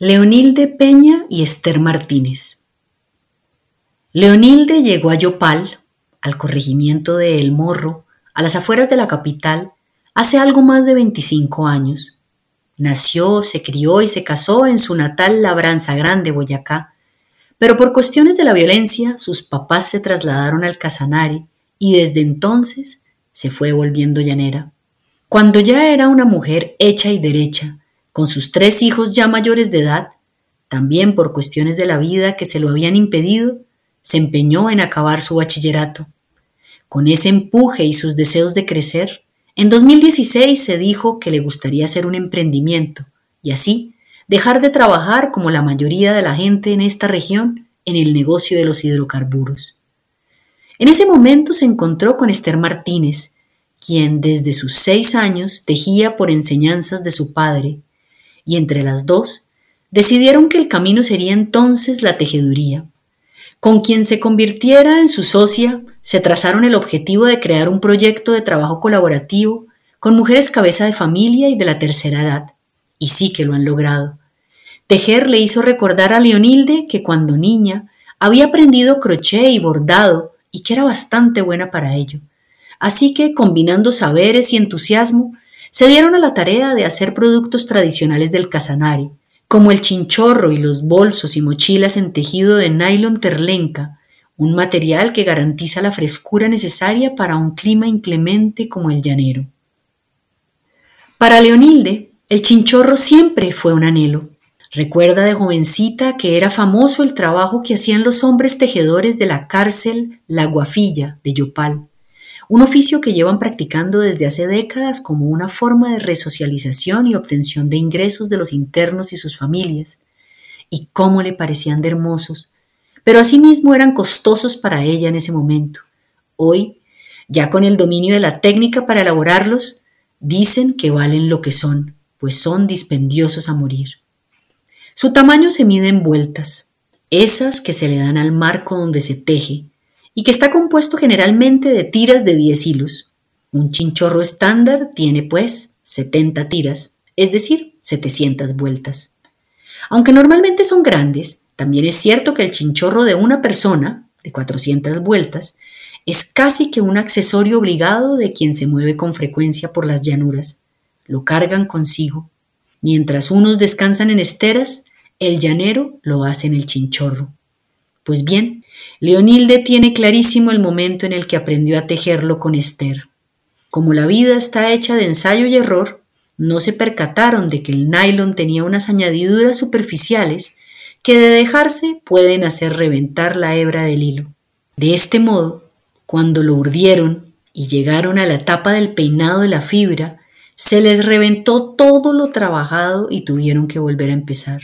Leonilde Peña y Esther Martínez. Leonilde llegó a Yopal, al corregimiento de El Morro, a las afueras de la capital, hace algo más de 25 años. Nació, se crió y se casó en su natal Labranza Grande, Boyacá, pero por cuestiones de la violencia sus papás se trasladaron al Casanare y desde entonces se fue volviendo llanera. Cuando ya era una mujer hecha y derecha, con sus tres hijos ya mayores de edad, también por cuestiones de la vida que se lo habían impedido, se empeñó en acabar su bachillerato. Con ese empuje y sus deseos de crecer, en 2016 se dijo que le gustaría hacer un emprendimiento y así dejar de trabajar como la mayoría de la gente en esta región en el negocio de los hidrocarburos. En ese momento se encontró con Esther Martínez, quien desde sus seis años tejía por enseñanzas de su padre y entre las dos decidieron que el camino sería entonces la tejeduría. Con quien se convirtiera en su socia, se trazaron el objetivo de crear un proyecto de trabajo colaborativo con mujeres cabeza de familia y de la tercera edad. Y sí que lo han logrado. Tejer le hizo recordar a Leonilde que cuando niña había aprendido crochet y bordado y que era bastante buena para ello. Así que, combinando saberes y entusiasmo, se dieron a la tarea de hacer productos tradicionales del Casanare, como el chinchorro y los bolsos y mochilas en tejido de nylon terlenca, un material que garantiza la frescura necesaria para un clima inclemente como el llanero. Para Leonilde, el chinchorro siempre fue un anhelo. Recuerda de jovencita que era famoso el trabajo que hacían los hombres tejedores de la cárcel La Guafilla de Yopal un oficio que llevan practicando desde hace décadas como una forma de resocialización y obtención de ingresos de los internos y sus familias. Y cómo le parecían de hermosos, pero asimismo eran costosos para ella en ese momento. Hoy, ya con el dominio de la técnica para elaborarlos, dicen que valen lo que son, pues son dispendiosos a morir. Su tamaño se mide en vueltas, esas que se le dan al marco donde se teje, y que está compuesto generalmente de tiras de 10 hilos. Un chinchorro estándar tiene pues 70 tiras, es decir, 700 vueltas. Aunque normalmente son grandes, también es cierto que el chinchorro de una persona, de 400 vueltas, es casi que un accesorio obligado de quien se mueve con frecuencia por las llanuras. Lo cargan consigo. Mientras unos descansan en esteras, el llanero lo hace en el chinchorro. Pues bien, Leonilde tiene clarísimo el momento en el que aprendió a tejerlo con Esther. Como la vida está hecha de ensayo y error, no se percataron de que el nylon tenía unas añadiduras superficiales que de dejarse pueden hacer reventar la hebra del hilo. De este modo, cuando lo urdieron y llegaron a la etapa del peinado de la fibra, se les reventó todo lo trabajado y tuvieron que volver a empezar.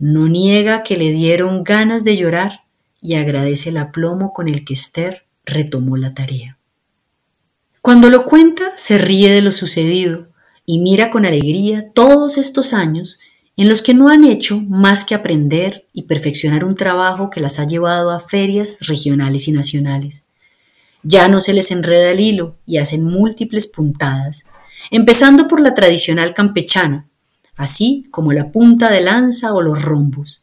No niega que le dieron ganas de llorar y agradece el aplomo con el que Esther retomó la tarea. Cuando lo cuenta, se ríe de lo sucedido y mira con alegría todos estos años en los que no han hecho más que aprender y perfeccionar un trabajo que las ha llevado a ferias regionales y nacionales. Ya no se les enreda el hilo y hacen múltiples puntadas, empezando por la tradicional campechana, así como la punta de lanza o los rombos.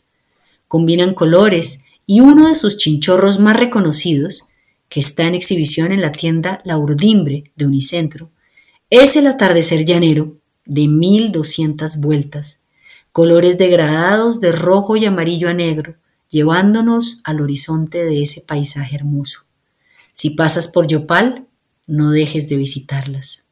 Combinan colores y uno de sus chinchorros más reconocidos, que está en exhibición en la tienda La Urdimbre de Unicentro, es el atardecer llanero de 1200 vueltas, colores degradados de rojo y amarillo a negro, llevándonos al horizonte de ese paisaje hermoso. Si pasas por Yopal, no dejes de visitarlas.